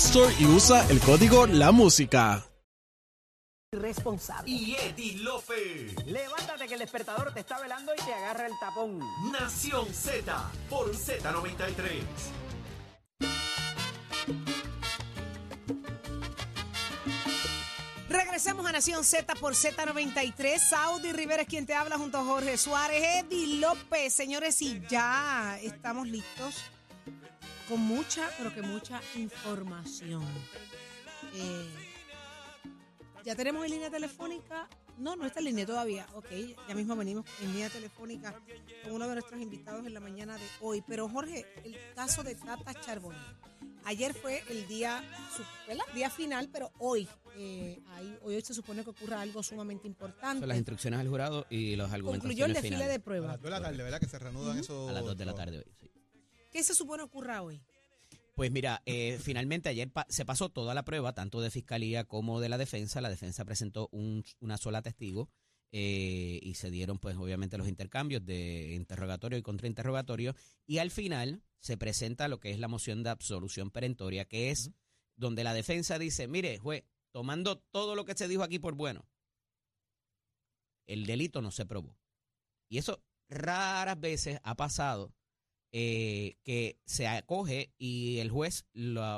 Store y usa el código La Música. Responsable. y Eddie Lofe. Levántate que el despertador te está velando y te agarra el tapón. Nación Z por Z93. Regresemos a Nación Z por Z93. Saudi Rivera es quien te habla junto a Jorge Suárez, Eddie López. Señores, y ya estamos listos con mucha, pero que mucha información. Eh, ya tenemos en línea telefónica. No, no está en línea todavía. Ok, ya mismo venimos en línea telefónica con uno de nuestros invitados en la mañana de hoy. Pero Jorge, el caso de Tata Charbonnier. Ayer fue el día, día final, pero hoy, eh, ahí- hoy se supone que ocurra algo sumamente importante. Son las instrucciones del jurado y los argumentos Concluyó el desfile finales. de A pruebas. las 2 de la tarde, ¿verdad? Que se reanudan eso. A las 2 de la tarde hoy. sí. ¿Qué se supone ocurra hoy? Pues mira, eh, finalmente ayer pa- se pasó toda la prueba, tanto de fiscalía como de la defensa. La defensa presentó un- una sola testigo eh, y se dieron, pues, obviamente, los intercambios de interrogatorio y contrainterrogatorio. Y al final se presenta lo que es la moción de absolución perentoria, que es donde la defensa dice: Mire, juez, tomando todo lo que se dijo aquí por bueno, el delito no se probó. Y eso raras veces ha pasado eh, que se acoge y el juez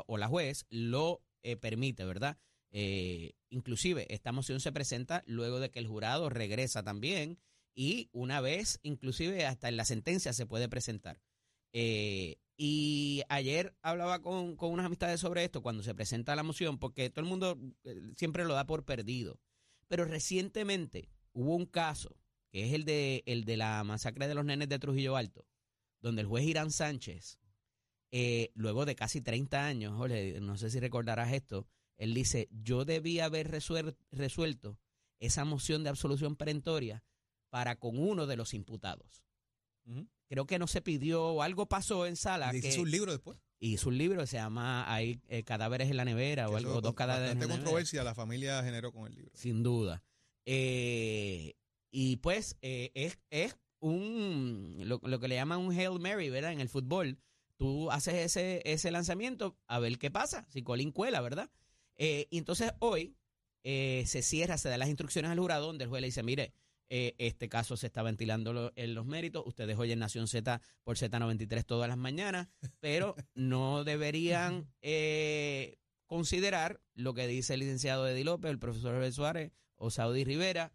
o la juez lo eh, permite, ¿verdad? Eh, inclusive esta moción se presenta luego de que el jurado regresa también y una vez, inclusive hasta en la sentencia se puede presentar. Eh, y ayer hablaba con, con unas amistades sobre esto cuando se presenta la moción, porque todo el mundo siempre lo da por perdido. Pero recientemente hubo un caso, que es el de, el de la masacre de los nenes de Trujillo Alto, donde el juez Irán Sánchez, eh, luego de casi 30 años, Jorge, no sé si recordarás esto, él dice, yo debía haber resuel- resuelto esa moción de absolución perentoria para con uno de los imputados. Creo que no se pidió, o algo pasó en sala. Y que, hizo un libro después. y hizo un libro que se llama Hay eh, cadáveres en la nevera o algo, dos cadáveres en la nevera. controversia la familia generó con el libro. Sin duda. Eh, y pues eh, es, es un lo, lo que le llaman un Hail Mary, ¿verdad? En el fútbol. Tú haces ese, ese lanzamiento a ver qué pasa, si Colín cuela, ¿verdad? Eh, y entonces hoy eh, se cierra, se da las instrucciones al jurado donde el juez le dice, mire, eh, este caso se está ventilando lo- en los méritos, ustedes oyen Nación Z por Z93 todas las mañanas, pero no deberían eh, considerar lo que dice el licenciado Eddie López, el profesor Abel Suárez o Saudi Rivera,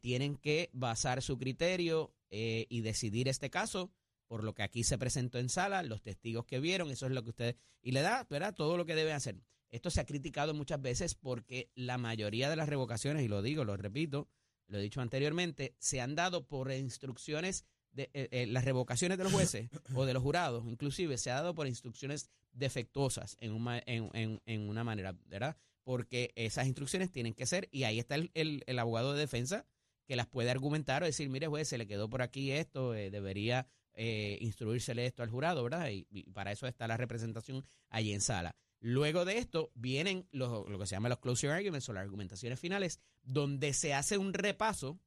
tienen que basar su criterio eh, y decidir este caso por lo que aquí se presentó en sala, los testigos que vieron, eso es lo que ustedes... Y le da, ¿verdad? Todo lo que deben hacer. Esto se ha criticado muchas veces porque la mayoría de las revocaciones, y lo digo, lo repito, lo he dicho anteriormente, se han dado por instrucciones, de, eh, eh, las revocaciones de los jueces o de los jurados, inclusive se ha dado por instrucciones defectuosas en, una- en, en- una manera, ¿verdad? Porque esas instrucciones tienen que ser, y ahí está el, el- el abogado de defensa que las puede argumentar o decir, mire juez, se le quedó por aquí esto, eh, debería eh, instruírsele esto al jurado, ¿verdad? Y, para eso está la representación allí en sala. Luego de esto vienen los- lo que se llama los closure arguments o las argumentaciones finales, donde se hace un repaso.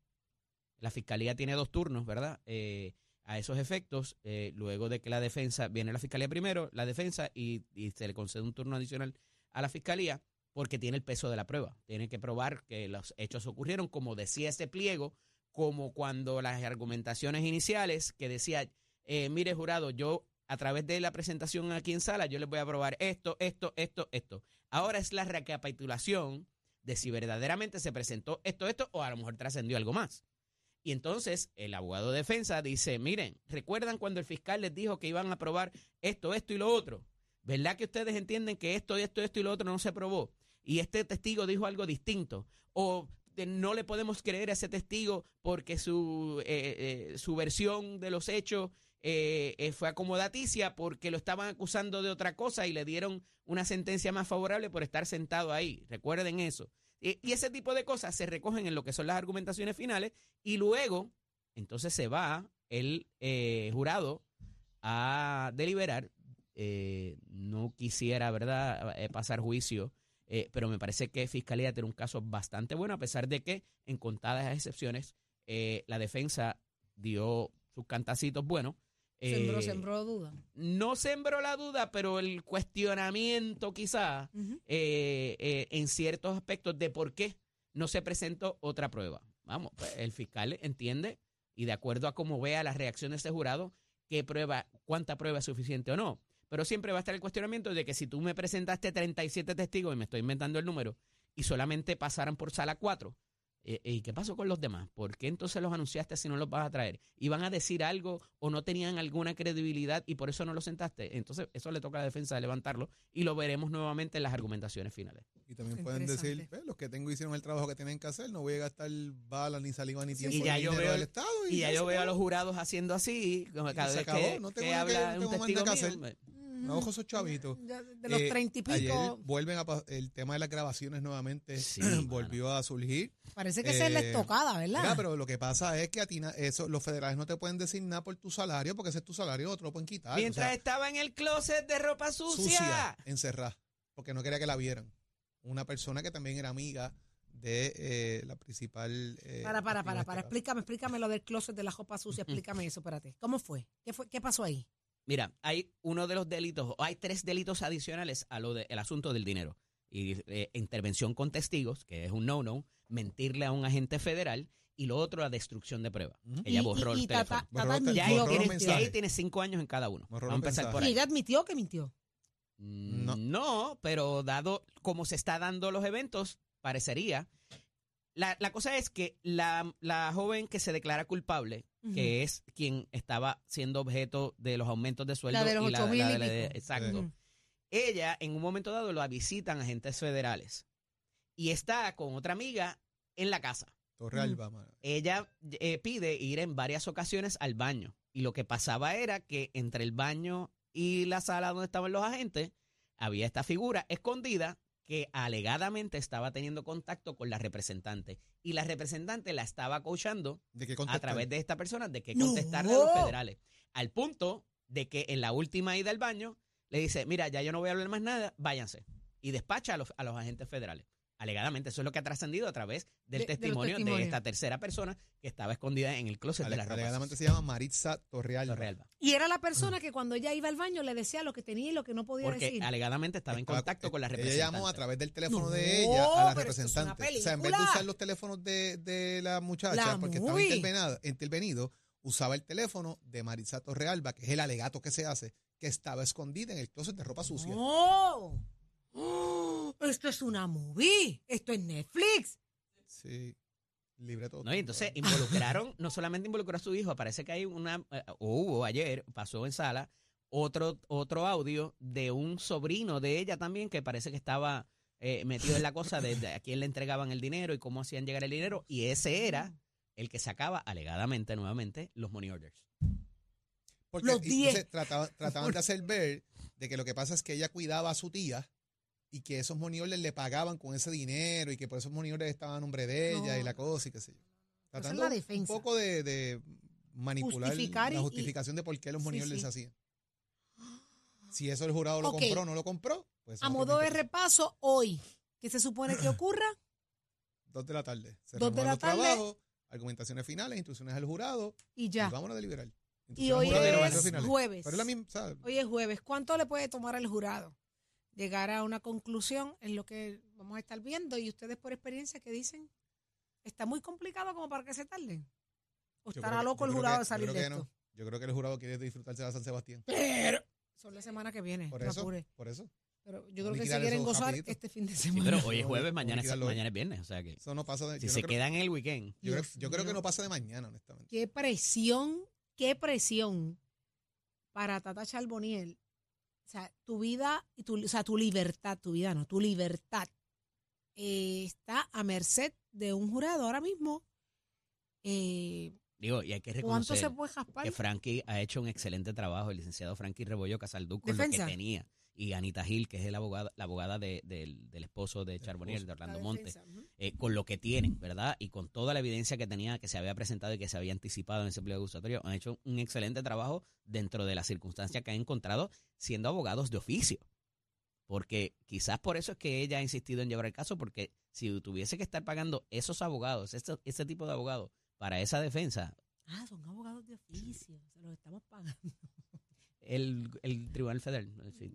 La fiscalía tiene dos turnos, ¿verdad? Eh, a esos efectos, eh, luego de que la defensa, viene la fiscalía primero, la defensa, y, y se le concede un turno adicional a la fiscalía, porque tiene el peso de la prueba. Tiene que probar que los hechos ocurrieron, como decía ese pliego, como cuando las argumentaciones iniciales que decía, eh, mire jurado, yo a través de la presentación aquí en sala, yo les voy a probar esto, esto, esto, esto. Ahora es la recapitulación de si verdaderamente se presentó esto, esto, o a lo mejor trascendió algo más. Y entonces el abogado de defensa dice, miren, ¿recuerdan cuando el fiscal les dijo que iban a probar esto, esto y lo otro? ¿Verdad que ustedes entienden que esto, esto, esto y lo otro no se probó? Y este testigo dijo algo distinto. O no le podemos creer a ese testigo porque su, eh, eh, su versión de los hechos eh, fue acomodaticia porque lo estaban acusando de otra cosa y le dieron una sentencia más favorable por estar sentado ahí. Recuerden eso. Y, y ese tipo de cosas se recogen en lo que son las argumentaciones finales y luego, entonces se va el jurado a deliberar. No quisiera, ¿verdad?, pasar juicio, eh, pero me parece que Fiscalía tiene un caso bastante bueno, a pesar de que, en contadas excepciones, eh, la defensa dio sus cantacitos buenos. Sembró, Eh, sembró duda. No sembró la duda, pero el cuestionamiento quizá eh, en ciertos aspectos de por qué no se presentó otra prueba. Vamos, pues, el fiscal entiende y de acuerdo a cómo vea las reacciones de ese jurado, qué prueba, cuánta prueba es suficiente o no. Pero siempre va a estar el cuestionamiento de que si tú me presentaste 37 testigos, y me estoy inventando el número, y solamente pasaran por sala 4, eh, ¿y qué pasó con los demás? ¿Por qué entonces los anunciaste si no los vas a traer? ¿Iban a decir algo o no tenían alguna credibilidad y por eso no los sentaste? Entonces eso le toca a la defensa de levantarlo y lo veremos nuevamente en las argumentaciones finales. Y también pueden decir, Interesante. "Pues, los que tengo hicieron el trabajo que tienen que hacer, no voy a gastar balas, ni saliva, ni tiempo, Y ya ni yo veo- del Estado. Y ya yo veo a los jurados haciendo así, como Y cada se vez acabó, que, no tengo que- habla un tengo testigo que mío, No, ojo esos chavitos. De, de los Eh, treinta y Ayer pico, vuelven a el tema de las grabaciones nuevamente Sí, volvió a surgir. parece que esa es la eh, estocada, ¿verdad? Mira, pero lo que pasa es que a ti eso, los federales no te pueden decir nada por tu salario, porque ese es tu salario, otro lo pueden quitar. Mientras o sea, estaba en el closet de ropa sucia. sucia, encerrada, porque no quería que la vieran. Una persona que también era amiga de eh, la principal. eh, para, para, para, para. Explícame, explícame lo del closet de la ropa sucia. Explícame eso, espérate. ¿Cómo fue? ¿Qué fue? ¿Qué pasó ahí? Mira, hay uno de los delitos, o hay tres delitos adicionales a lo del asunto del dinero. Y eh, intervención con testigos, que es un no-no, mentirle a un agente federal, y lo otro, la destrucción de pruebas. Ella Y- borró y, el y teléfono. Borró los Ya ahí, borró los tiene, mensajes. ya ahí tiene cinco años en cada uno. Borró Vamos a empezar por mensajes. ¿Y ahí. ella admitió que mintió? Mm, No. No. pero dado como se está dando los eventos, parecería. La, la cosa es que la, la joven que se declara culpable, Que es quien estaba siendo objeto de los aumentos de sueldo La de los y ocho mil exacto. Ella en un momento dado la visitan agentes federales y está con otra amiga en la casa. Torre Alba, mano. Ella eh, pide ir en varias ocasiones al baño y lo que pasaba era que entre el baño y la sala donde estaban los agentes había esta figura escondida que alegadamente estaba teniendo contacto con la representante y la representante la estaba coachando ¿De qué a través de esta persona de que ¡No! contestarle a los federales. Al punto de que en la última ida al baño le dice, mira, ya yo no voy a hablar más nada, váyanse. Y despacha a los, a los agentes federales. Alegadamente, eso es lo que ha trascendido a través del De- testimonio de, esta tercera persona que estaba escondida en el closet de la ropa. Alegadamente se llama Maritza Torrealba. Torrealba. Y era la persona que cuando ella iba al baño le decía lo que tenía y lo que no podía Porque decir. alegadamente estaba en contacto con la Ella representante. llamó a través del teléfono No, de ella a la es representante. O sea, en vez de usar los teléfonos de, de la muchacha, La porque estaba muy. intervenido, usaba el teléfono de Maritza Torrealba, que es el alegato que se hace, que estaba escondida en el closet de ropa sucia. ¡No! ¡Oh! Esto es una movie. Esto es Netflix. Sí. Libre todo. No, y entonces involucraron, no solamente involucró a su hijo, parece que hay una, eh, o hubo ayer, pasó en sala, otro, otro audio de un sobrino de ella también que parece que estaba eh, metido en la cosa de, de a quién le entregaban el dinero y cómo hacían llegar el dinero, y ese era el que sacaba alegadamente nuevamente los money orders. Porque Los y 10. entonces trataban, trataban de hacer ver de que lo que pasa es que ella cuidaba a su tía y que esos money orders le pagaban con ese dinero y que por esos money orders estaban a nombre de ella No. y la cosa y qué sé yo. Esa es Tratando la un defensa. poco de, de manipular Justificar y- la y- justificación de por qué los money Sí, se hacían. Si eso el jurado lo compró o no lo compró, pues... A modo de 20 repaso, hoy, ¿qué se supone que ocurra? Dos de la tarde. Se Dos de la los tarde. trabajos, argumentaciones finales, instrucciones al jurado Y y ya. vámonos a deliberar. Y hoy y es jueves. Pero es la misma. Hoy es jueves. ¿Cuánto le puede tomar al jurado? Llegar a una conclusión en lo que vamos a estar viendo y ustedes por experiencia que dicen, está muy complicado como para que se tarden. ¿O Yo estará que- loco el jurado que- de salir de esto? no. Yo creo que el jurado quiere disfrutarse de San Sebastián. Son la semana que viene. Por eso, apure. por eso. Pero yo creo que se quieren gozar rapidito. este fin de Sí, semana. pero hoy es jueves, mañana, es- mañana es viernes, o sea que Eso no pasa de, si se creo- quedan en el weekend, yo, creo, yo creo que no pasa de mañana, honestamente. Qué presión, qué presión para Tata Charboniel. O sea, tu vida, y tu, o sea, tu libertad, tu vida no, tu libertad eh, está a merced de un jurado ahora mismo. eh, Digo, y hay que ¿Cuánto reconocer se puede que Frankie ha hecho un excelente trabajo, el licenciado Frankie Rebollo Casaldú, con lo que tenía. Y Anita Gil, que es el abogado, la abogada de- del, del esposo de Charbonnier, de Orlando La Monte, defensa, ujú. eh, con lo que tienen, ¿verdad? Y con toda la evidencia que tenía, que se había presentado y que se había anticipado en ese pliego acusatorio, han hecho un excelente trabajo dentro de las circunstancias que han encontrado siendo abogados de oficio. Porque quizás por eso es que ella ha insistido en llevar el caso, porque si tuviese que estar pagando esos abogados, ese, ese tipo de abogados, para esa defensa, Ah, son abogados de oficio, se los estamos pagando. El, el Tribunal Federal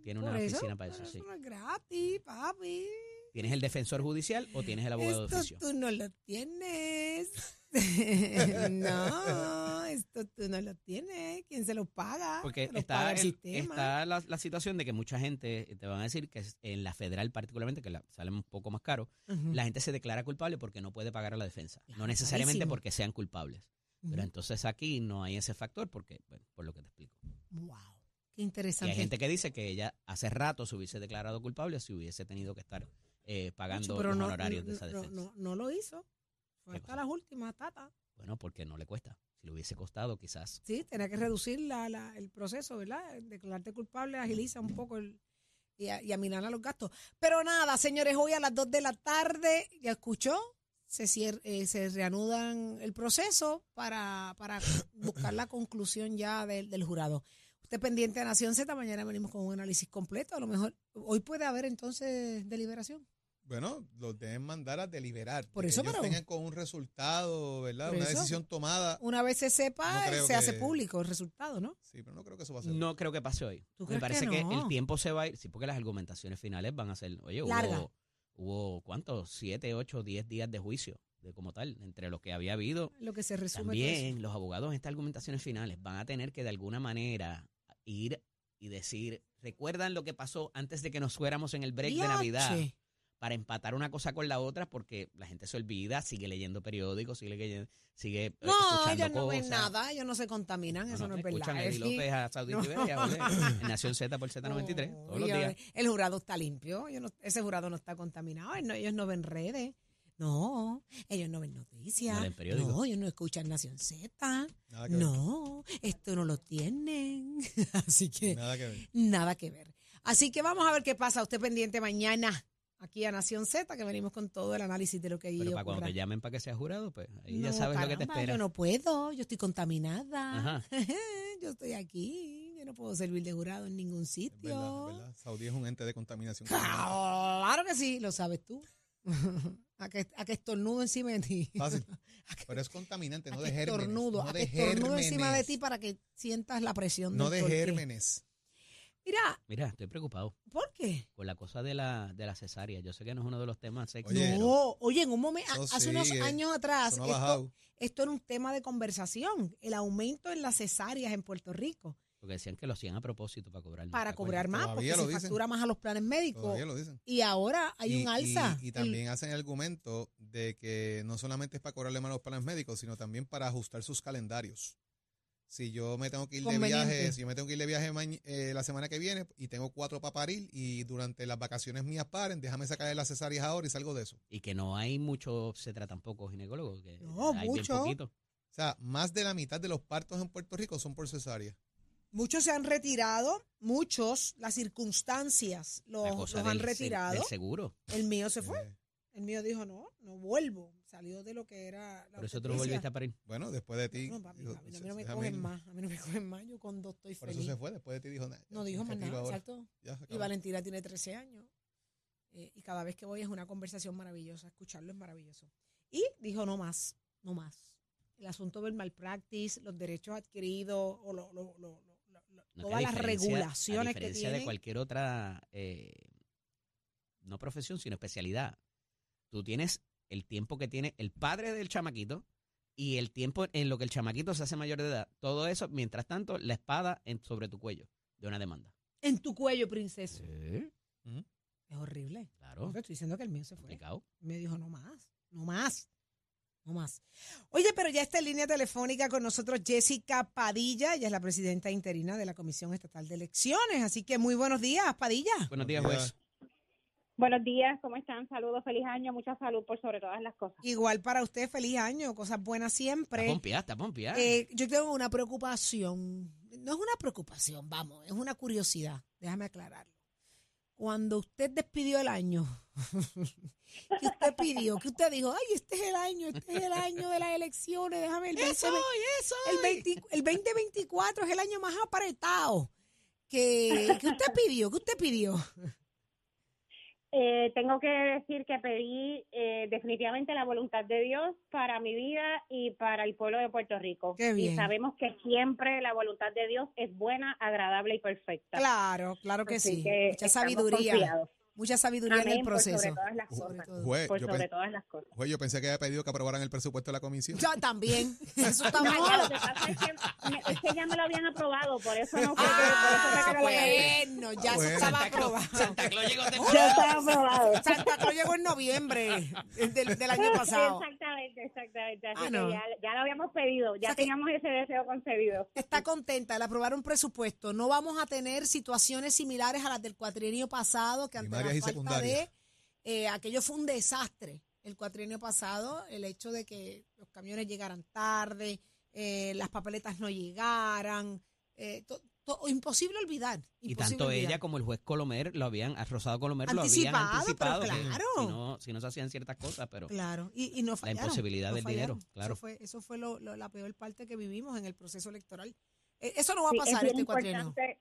tiene una eso, oficina para eso, pero sí. no es gratis, papi. ¿Tienes el defensor judicial o tienes el abogado de Esto oficio? tú no lo tienes. no, esto tú no lo tienes. ¿Quién se lo paga? Porque lo está, el el- sistema. está la, la situación de que mucha gente te van a decir que en la federal particularmente, que la, sale un poco más caro, la gente se declara culpable porque no puede pagar a la defensa. No necesariamente carísimo. porque sean culpables. Pero entonces aquí no hay ese factor porque, bueno, por lo que te explico. Wow, qué Y interesante. hay gente que dice que ella hace rato se hubiese declarado culpable si hubiese tenido que estar eh, pagando pero los no, honorarios de esa defensa. no, no lo hizo. Fue ¿Qué hasta cosa? las últimas, tata. Bueno, porque no le cuesta. Si le hubiese costado, quizás. Sí, tenía que reducir la, la- el proceso, ¿verdad? Declararte culpable agiliza un poco el, y, a- y aminar los gastos. Pero nada, señores, hoy a las 2 de la tarde, ¿ya escuchó? Se, cier- eh, se reanudan el proceso para, para buscar la conclusión ya del, del jurado. Usted pendiente de Nación Z, mañana venimos con un análisis completo. A lo mejor hoy puede haber entonces deliberación. Bueno, los deben mandar a deliberar. Por que eso, ellos pero- tengan con un resultado, ¿verdad? Una eso. decisión tomada. Una vez se sepa, No se hace que- público el resultado, ¿no? Sí, pero no creo que eso va a ser. No creo que pase hoy. ¿Tú Me crees parece que que, el tiempo se va a ir. Sí, porque las argumentaciones finales van a ser. Oye, Larga. hubo, hubo ¿cuántos? Siete, ocho, diez días de juicio, de como tal, entre lo que había habido. Lo que se resume. También los abogados en estas argumentaciones finales van a tener que de alguna manera ir y decir, ¿recuerdan lo que pasó antes de que nos fuéramos en el break de Navidad? Para empatar una cosa con la otra, porque la gente se olvida, sigue leyendo periódicos, sigue leyendo, sigue eh, No, escuchando ellos no ven cosas. nada, ellos no se contaminan, eso no, es verdad. Escuchan a Eddie Eddie. López, a Saudi No. En Nación Z por Z93, No, todos los días. El jurado está limpio, no- ese jurado no está contaminado, no, ellos no ven redes. No, ellos no ven noticias. No leen. No, ellos no escuchan Nación Z. Nada que ver. No, esto no lo tienen. Así que Nada que ver. nada que ver. Así que vamos a ver qué pasa. Usted pendiente mañana aquí a Nación Z, que venimos con todo el análisis de lo que allí Pero para cuando te llamen para que sea jurado, pues ahí No, ya sabes lo que te espera. Yo no puedo, yo estoy contaminada. Ajá. yo estoy aquí, yo no puedo servir de jurado en ningún Es sitio. verdad, es verdad. Saudí es un ente de contaminación. Claro que sí, lo sabes tú. a, que, a que estornudo encima de ti. Fácil. A que- Pero es contaminante, no de gérmenes. estornudo, no a de que estornudo encima de ti para que sientas la presión. No de torque. gérmenes. Mira, Mira, estoy preocupado ¿por qué? con la cosa de la, de la cesárea. Yo sé que no es uno de los temas sexy, Oye, no, oye, en un momento, hace unos años atrás, esto, esto era un tema de conversación, el aumento en las cesáreas en Puerto Rico. Porque decían que lo hacían a propósito para cobrar más, para ¿te cobrar más, porque se dicen. factura más a los planes médicos. Todavía lo dicen. Y ahora hay Y- un alza. Y, y El- también hacen el argumento de que no solamente es para cobrarle más a los planes médicos, sino también para ajustar sus calendarios. Si yo me tengo que ir de viaje, si yo me tengo que ir de viaje eh, la semana que viene y tengo cuatro para parir y durante las vacaciones mías paren, déjame sacarle las cesáreas ahora y salgo de eso. Y que no hay mucho obstetra tampoco ginecólogo. Que No, hay bien mucho. poquito. O sea, más de la mitad de los partos en Puerto Rico son por cesárea. Muchos se han retirado, muchos, las circunstancias los, La los cosa han retirado. del seguro. El mío se fue. Eh, El mío dijo, no, no vuelvo. Salió de lo que era la Por eso tú lo obstetricia. volviste a parir. bueno, después de ti. No, papi, dijo, papi, a mí no me cogen más. A mí no me cogen más. Yo con dos estoy Por feliz. eso se fue, después de ti dijo nada. No dijo más nada, ahora. exacto. Y. Valentina tiene 13 años. eh, y cada vez que voy es una conversación maravillosa. Escucharlo es maravilloso. Y dijo, no más, no más. El asunto del malpractice, los derechos adquiridos, o lo- lo- lo- todas las regulaciones A que diferencia tienen. de cualquier otra, eh, no profesión, sino especialidad, tú tienes el tiempo que tiene el padre del chamaquito y el tiempo en lo que el chamaquito se hace mayor de edad. Todo eso, mientras tanto, la espada en, sobre tu cuello de una demanda. En tu cuello, princesa. Es horrible. Claro, estoy diciendo que el mío se fue. complicado. Me dijo, no más, no más, no más. Oye, pero ya está en línea telefónica con nosotros Jessica Padilla. Ella es la presidenta interina de la Comisión Estatal de Elecciones. Así que muy buenos días, Padilla. Buenos días, Buenos juez. Buenos días, ¿cómo están? Saludos, feliz año, mucha salud por sobre todas las cosas. Igual para usted, feliz año, cosas buenas Está siempre. pompeada, está pompeada. Eh, yo tengo una preocupación. No es una preocupación, vamos, es una curiosidad. Déjame aclararlo. Cuando usted despidió el año, que usted pidió, que usted dijo, ay, este es el año, este es el año de las elecciones, déjame el, 20, eso. el, 20 el 2024 es el año más apretado. Que, que usted pidió, que usted pidió. Eh, tengo que decir que pedí eh, definitivamente la voluntad de Dios para mi vida y para el pueblo de Puerto Rico. Qué bien. Y sabemos que siempre la voluntad de Dios es buena, agradable y perfecta. Claro, claro que Así sí. que Mucha sabiduría, confiados. Mucha sabiduría en el por sobre proceso. todas las Sobre cosas. todo. Juez, Por yo, sobre todas las cosas. juez, yo pensé que había pedido que aprobaran el presupuesto de la comisión. Yo también. Eso está No, mal. lo que pasa es que, me- es que ya me lo habían aprobado, por eso no fue Ah, por eso bueno, ya Ah, bueno. estaba Santa aprobado. Santa Claus llegó Ya estaba aprobado. Santa Claus llegó en noviembre del, del año pasado. Exactamente, exactamente. Así Ah, no. ya, ya lo habíamos pedido, ya O sea que- teníamos ese deseo concedido. Está contenta al aprobar un presupuesto. No vamos a tener situaciones similares a las del cuatrienio pasado, que ante la falta de eh, aquello fue un desastre. El cuatrienio pasado, el hecho de que los camiones llegaran tarde, eh, las papeletas no llegaran, eh, to- to- imposible olvidar. Y tanto olvidar. ella como el juez Colomer lo habían, a Rosado Colomer lo habían Anticipado, pero anticipado. que claro. Si no, si no se hacían ciertas cosas, pero Claro, y, y no fallaron. imposibilidad no del dinero, claro. Eso fue, eso fue lo- lo- la peor parte que vivimos en el proceso electoral. Eh, eso no va a Sí, es pasar este cuatrienio. eh,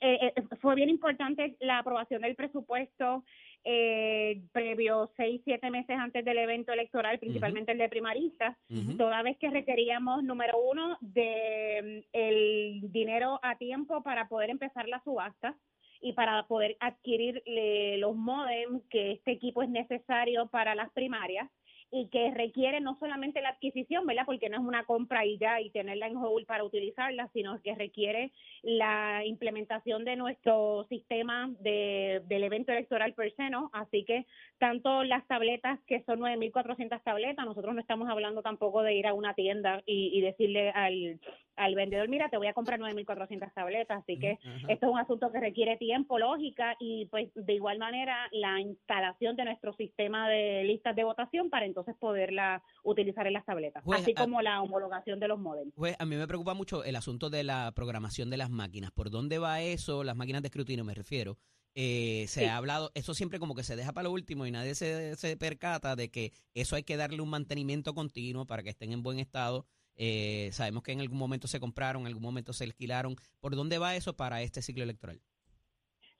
eh, fue bien importante la aprobación del presupuesto eh, previo seis, siete meses antes del evento electoral, principalmente el de primaristas, toda vez que requeríamos, número uno, de mm, el dinero a tiempo para poder empezar la subasta y para poder adquirir eh, los modem que este equipo es necesario para las primarias y que requiere no solamente la adquisición, ¿verdad? Porque no es una compra y ya y tenerla en hold para utilizarla, sino que requiere la implementación de nuestro sistema de, del evento electoral per se, ¿no? Así que tanto las tabletas, que son 9.400 tabletas, nosotros no estamos hablando tampoco de ir a una tienda y, y decirle al, al vendedor, mira, te voy a comprar 9.400 tabletas, así que Ajá. esto es un asunto que requiere tiempo, lógica y pues de igual manera la instalación de nuestro sistema de listas de votación para entonces poderla utilizar en las tabletas, así como la homologación de los modems. Pues a mí me preocupa mucho el asunto de la programación de las máquinas. ¿Por dónde va eso? Las máquinas de escrutinio me refiero. Eh, se Sí. ha hablado, eso siempre como que se deja para lo último y nadie se, se percata de que eso hay que darle un mantenimiento continuo para que estén en buen estado. Eh, sabemos que en algún momento se compraron, en algún momento se alquilaron. ¿Por dónde va eso para este ciclo electoral?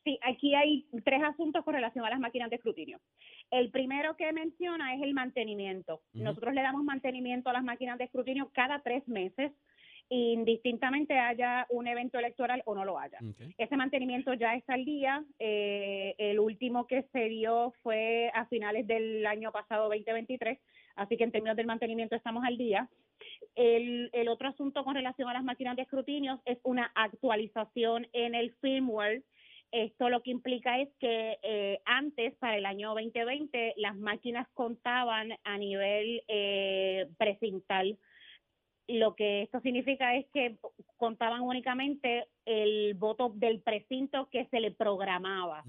Sí, aquí hay tres asuntos con relación a las máquinas de escrutinio. El primero que menciona es el mantenimiento. Ujú. Nosotros le damos mantenimiento a las máquinas de escrutinio cada tres meses, indistintamente haya un evento electoral o no lo haya. Ok. Ese mantenimiento ya está al día. eh, el último que se dio fue a finales del año pasado, 2023. Así que en términos del mantenimiento estamos al día. El, el otro asunto con relación a las máquinas de escrutinio es una actualización en el firmware. Esto lo que implica es que eh, antes, para el año 2020, las máquinas contaban a nivel eh, precintal. Lo que esto significa es que contaban únicamente el voto del precinto que se le programaba.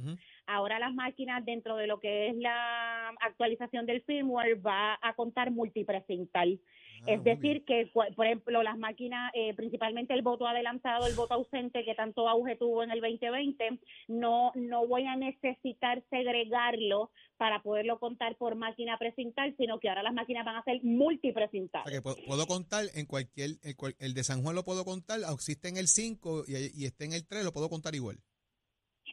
Ahora las máquinas dentro de lo que es la actualización del firmware va a contar multiprecintal. Ah, es decir, que por ejemplo las máquinas, eh, principalmente el voto adelantado, el voto ausente que tanto auge tuvo en el 2020, no no voy a necesitar segregarlo para poderlo contar por máquina precintal, sino que ahora las máquinas van a ser O sea, multiprecintales. que puedo, contar en cualquier, cual- el de San Juan lo puedo contar, existe en el 5 y, y esté en el 3, lo puedo contar igual.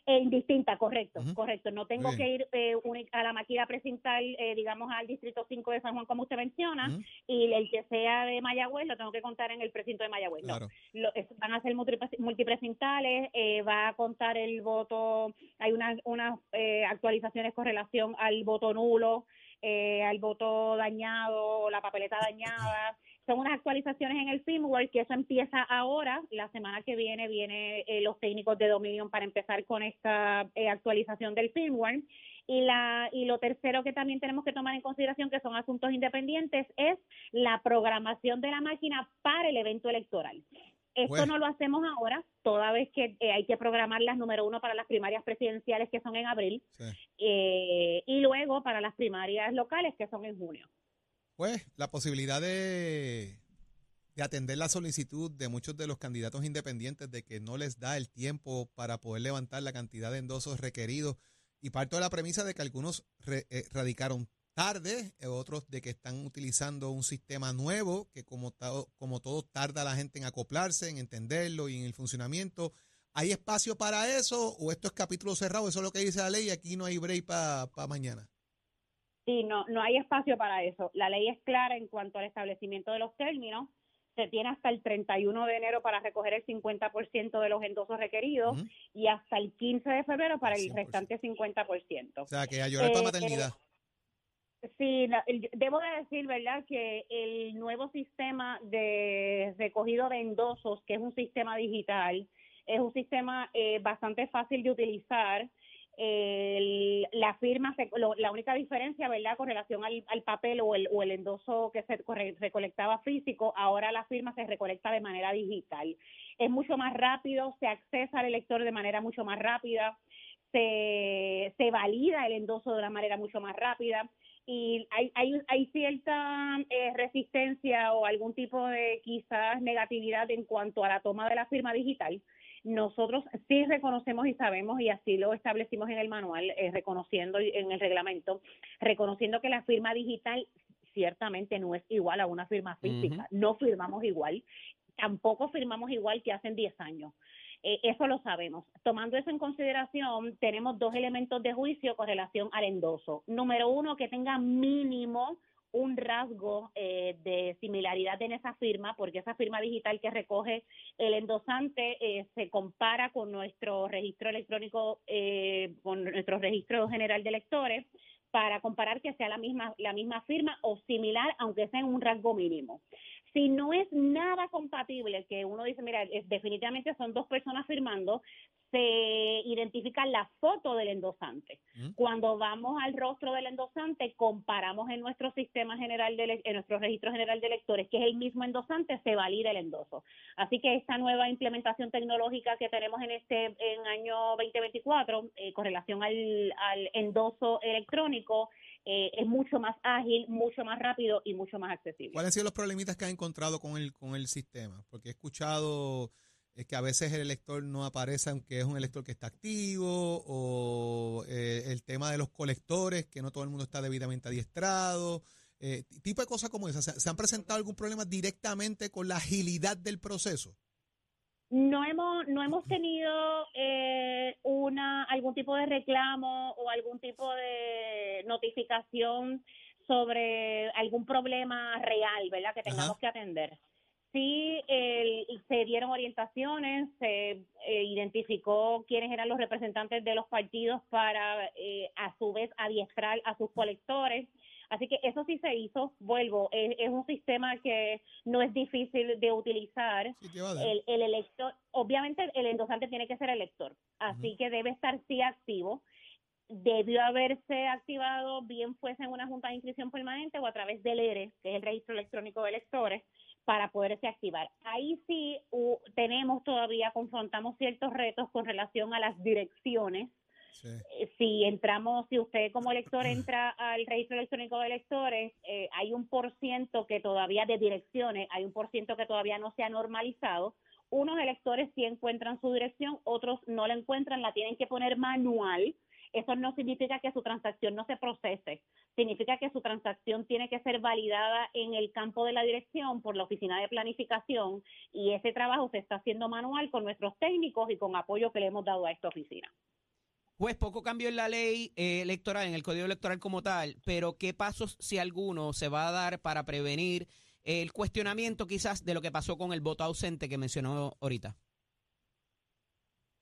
Eh, indistinta, correcto, correcto. No tengo que ir eh, a la máquina precintal, eh, digamos, al distrito 5 de San Juan, como usted menciona, y el que sea de Mayagüez lo tengo que contar en el precinto de Mayagüez. No, lo- es- van a ser multiprecintales, eh, va a contar el voto, hay unas unas eh, actualizaciones con relación al voto nulo, eh, al voto dañado, la papeleta dañada. Son unas actualizaciones en el firmware que eso empieza ahora. La semana que viene viene eh, los técnicos de Dominion para empezar con esta eh, actualización del firmware. Y, la, y lo tercero que también tenemos que tomar en consideración, que son asuntos independientes, es la programación de la máquina para el evento electoral. Esto no lo hacemos ahora, toda vez que eh, hay que programar las número uno para las primarias presidenciales que son en abril Sí. eh, y luego para las primarias locales que son en junio. Pues la posibilidad de, de atender la solicitud de muchos de los candidatos independientes de que no les da el tiempo para poder levantar la cantidad de endosos requeridos y parto de la premisa de que algunos re- eh, radicaron tarde, eh, otros de que están utilizando un sistema nuevo que como, como todo tarda la gente en acoplarse, en entenderlo y en el funcionamiento. ¿Hay espacio para eso o esto es capítulo cerrado? Eso es lo que dice la ley y aquí no hay break para mañana. Sí, no, no hay espacio para eso. La ley es clara en cuanto al establecimiento de los términos. Se tiene hasta el 31 de enero para recoger el 50% de los endosos requeridos y hasta el 15 de febrero para el 100%. restante 50%. O sea, que a llorar para Eh, maternidad. Sí, la- el- debo de decir, ¿verdad?, que el nuevo sistema de recogido de endosos, que es un sistema digital, es un sistema eh, bastante fácil de utilizar. El- la firma, se- lo- la única diferencia, ¿verdad?, con relación al, al papel o el, o el endoso que se recolectaba físico, ahora la firma se recolecta de manera digital. Es mucho más rápido, se accesa al elector de manera mucho más rápida, se, se valida el endoso de una manera mucho más rápida y hay, hay, hay cierta eh, resistencia o algún tipo de quizás negatividad en cuanto a la toma de la firma digital. Nosotros sí reconocemos y sabemos, y así lo establecimos en el manual, eh, reconociendo en el reglamento, reconociendo que la firma digital ciertamente no es igual a una firma física. No firmamos igual, tampoco firmamos igual que hace 10 años. Eh, eso lo sabemos. Tomando eso en consideración, tenemos dos elementos de juicio con relación al endoso. Número uno, que tenga mínimo un rasgo eh, de similaridad en esa firma, porque esa firma digital que recoge el endosante eh, se compara con nuestro registro electrónico, eh, con nuestro registro general de electores, para comparar que sea la misma, la misma firma o similar, aunque sea en un rasgo mínimo. Si no es nada compatible, que uno dice, mira, definitivamente son dos personas firmando, se identifica la foto del endosante. Mm. Cuando vamos al rostro del endosante, comparamos en nuestro sistema general, de, en nuestro registro general de electores, que es el mismo endosante, se valida el endoso. Así que esta nueva implementación tecnológica que tenemos en este en año 2024 eh, con relación al, al endoso electrónico eh, es mucho más ágil, mucho más rápido y mucho más accesible. ¿Cuáles han sido los problemitas que has encontrado con el, con el sistema? Porque he escuchado eh, que a veces el elector no aparece aunque es un elector que está activo, o eh, el tema de los colectores, que no todo el mundo está debidamente adiestrado, eh, tipo de cosas como esas. ¿Se, se han presentado algún problema directamente con la agilidad del proceso? No hemos, no hemos tenido eh, una algún tipo de reclamo o algún tipo de notificación sobre algún problema real, ¿verdad? Que tengamos Ajá. que atender. Sí, el- se dieron orientaciones, se eh, identificó quiénes eran los representantes de los partidos para, eh, a su vez, adiestrar a sus colectores. Así que eso sí se hizo, vuelvo, es, es un sistema que no es difícil de utilizar Sí, el, el elector, obviamente el endosante tiene que ser elector, así que debe estar sí activo. Debió haberse activado, bien fuese en una junta de inscripción permanente o a través del ERE, que es el registro electrónico de electores, para poderse activar. Ahí sí u- tenemos todavía, confrontamos ciertos retos con relación a las direcciones Sí. eh, si entramos, si usted como elector entra al registro electrónico de electores, eh, hay un por ciento que todavía de direcciones, hay un por ciento que todavía no se ha normalizado. Unos electores sí encuentran su dirección, otros no la encuentran, la tienen que poner manual. Eso no significa que su transacción no se procese, significa que su transacción tiene que ser validada en el campo de la dirección por la oficina de planificación y ese trabajo se está haciendo manual con nuestros técnicos y con apoyo que le hemos dado a esta oficina. Pues poco cambio en la ley eh, electoral, en el código electoral como tal, pero ¿qué pasos, si alguno, se va a dar para prevenir el cuestionamiento quizás de lo que pasó con el voto ausente que mencionó ahorita?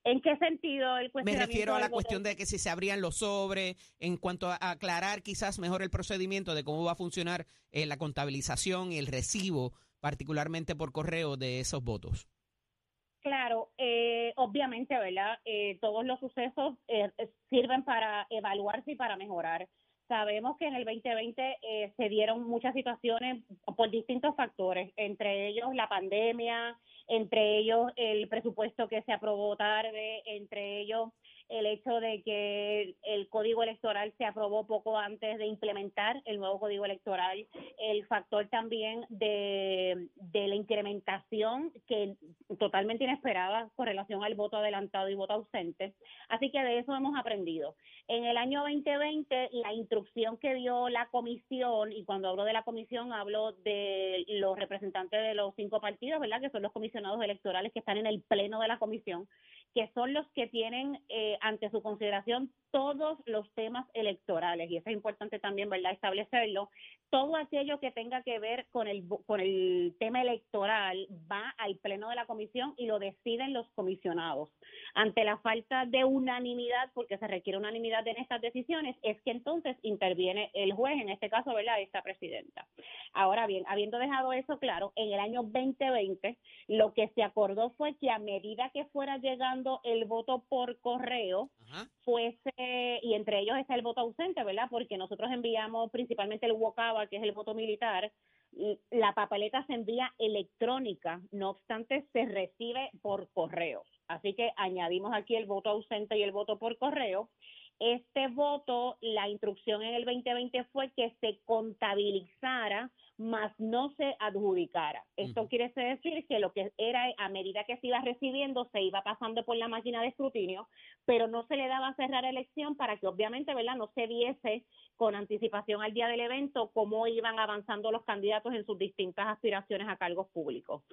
¿En qué sentido el Me cuestionamiento? refiero a la cuestión de que si se abrían los sobres, en cuanto a aclarar quizás mejor el procedimiento de cómo va a funcionar eh, la contabilización y el recibo, particularmente por correo, de esos votos. Claro, eh, obviamente, ¿verdad? Eh, todos los sucesos eh, sirven para evaluarse y para mejorar. Sabemos que en el 2020 eh, se dieron muchas situaciones por distintos factores, entre ellos la pandemia, entre ellos el presupuesto que se aprobó tarde, entre ellos el hecho de que el código electoral se aprobó poco antes de implementar el nuevo código electoral, el factor también de, de la incrementación que totalmente inesperada con relación al voto adelantado y voto ausente. Así que de eso hemos aprendido. En el año 2020, la instrucción que dio la comisión, y cuando hablo de la comisión hablo de los representantes de los cinco partidos, ¿verdad? Que son los comisionados electorales que están en el pleno de la comisión, que son los que tienen eh, ante su consideración todos los temas electorales, y eso es importante también, ¿verdad?, establecerlo. Todo aquello que tenga que ver con el, con el tema electoral va al pleno de la comisión y lo deciden los comisionados. Ante la falta de unanimidad, porque se requiere unanimidad en estas decisiones, es que entonces interviene el juez, en este caso, ¿verdad?, esta presidenta. Ahora bien, habiendo dejado eso claro, en el año 2020 lo que se acordó fue que a medida que fuera llegando el voto por correo, Ajá. fuese, y entre ellos está el voto ausente, ¿verdad? Porque nosotros enviamos principalmente el WOCABA, que es el voto militar, la papeleta se envía electrónica, no obstante se recibe por correo. Así que añadimos aquí el voto ausente y el voto por correo. Este voto, la instrucción en el 2020 fue que se contabilizara, más no se adjudicara. Esto quiere decir que lo que era a medida que se iba recibiendo se iba pasando por la máquina de escrutinio, pero no se le daba a cerrar elección para que obviamente, ¿verdad?, no se viese con anticipación al día del evento cómo iban avanzando los candidatos en sus distintas aspiraciones a cargos públicos.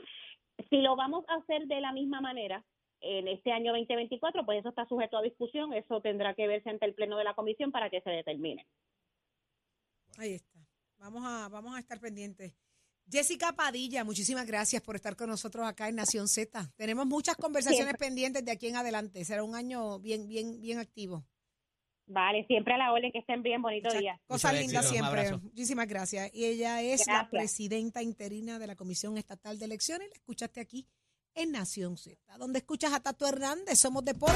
Si lo vamos a hacer de la misma manera, en este año 2024, pues eso está sujeto a discusión, eso tendrá que verse ante el pleno de la comisión para que se determine. Ahí está. Vamos a, vamos a estar pendientes. Jessica Padilla, muchísimas gracias por estar con nosotros acá en Nación Z. Tenemos muchas conversaciones pendientes de aquí en adelante. Será un año bien, bien, bien activo. Vale, siempre a la orden, que estén bien, bonito Muchas día. Muchas un siempre. Muchísimas gracias. Y ella es la presidenta interina de la Comisión Estatal de Elecciones. La escuchaste aquí en Nación Z, donde escuchas a Tato Hernández. Somos Deporte.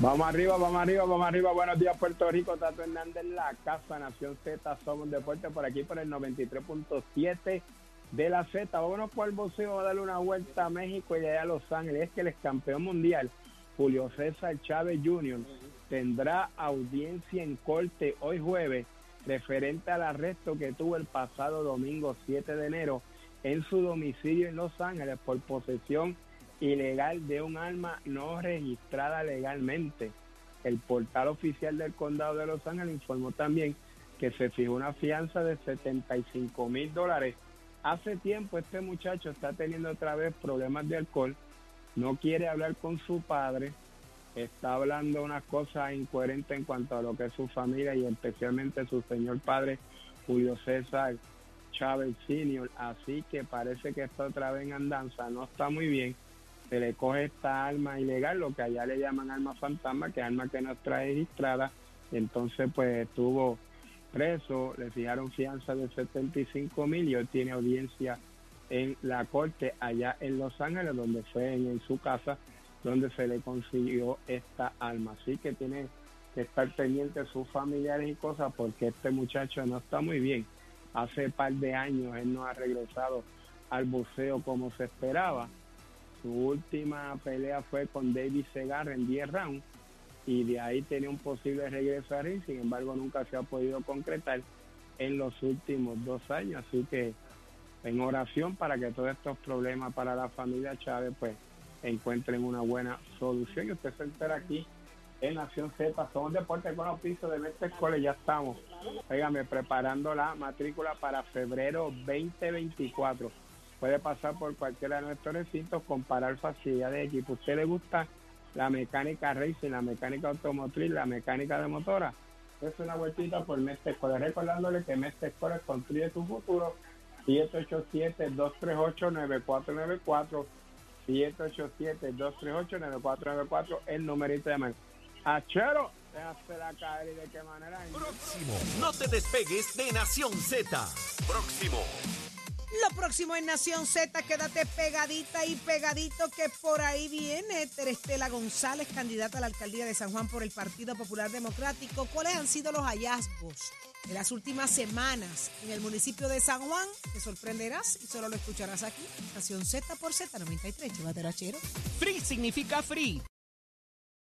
Vamos arriba, vamos arriba, vamos arriba. Buenos días, Puerto Rico. Tato Hernández, la Casa Nación Z. Somos Deporte por aquí por el 93.7 de la Z. Vámonos por el boxeo. A darle una vuelta a México y allá a Los Ángeles. Es que el ex campeón mundial, Julio César Chávez Jr., tendrá audiencia en corte hoy jueves referente al arresto que tuvo el pasado domingo 7 de enero en su domicilio en Los Ángeles por posesión ilegal de un arma no registrada legalmente. El portal oficial del condado de Los Ángeles informó también que se fijó una fianza de 75 mil dólares. Hace tiempo este muchacho está teniendo otra vez problemas de alcohol, no quiere hablar con su padre, está hablando unas cosas incoherentes en cuanto a lo que es su familia y especialmente su señor padre Julio César Chávez Senior, así que parece que está otra vez en andanza, no está muy bien, se le coge esta arma ilegal, lo que allá le llaman arma fantasma, que es arma que no está registrada, entonces pues estuvo preso, le fijaron fianza de 75 mil y hoy tiene audiencia en la corte allá en Los Ángeles, donde fue en, su casa, donde se le consiguió esta arma. Así que tiene que estar pendiente sus familiares y cosas porque este muchacho no está muy bien. Hace par de años él no ha regresado al buceo como se esperaba. Su última pelea fue con David Segarra en 10 rounds y de ahí tenía un posible regreso a ring, sin embargo nunca se ha podido concretar en los últimos dos años, así que en oración para que todos estos problemas para la familia Chávez pues encuentren una buena solución y usted se entera aquí en Nación Z, somos deportes con los pisos de Mestre College, ya estamos, óigame, preparando la matrícula para febrero 2024 puede pasar por cualquiera de nuestros recintos, comparar facilidades de equipo. ¿Usted le gusta la mecánica racing, la mecánica automotriz, la mecánica de motora? Es una vueltita por Mestre Escolar. Recordándole que Mestre Escolar construye tu futuro. 787-238-9494. 787-238-9494. El numerito de llamar. Achero, déjase la caer y de qué manera. Próximo. No te despegues de Nación Z. Próximo. Lo próximo en Nación Z, quédate pegadita y pegadito que por ahí viene Terestela González, candidata a la alcaldía de San Juan por el Partido Popular Democrático. ¿Cuáles han sido los hallazgos de las últimas semanas en el municipio de San Juan? Te sorprenderás y solo lo escucharás aquí. Nación Z por Z93, Chivatero Achero. Free significa free.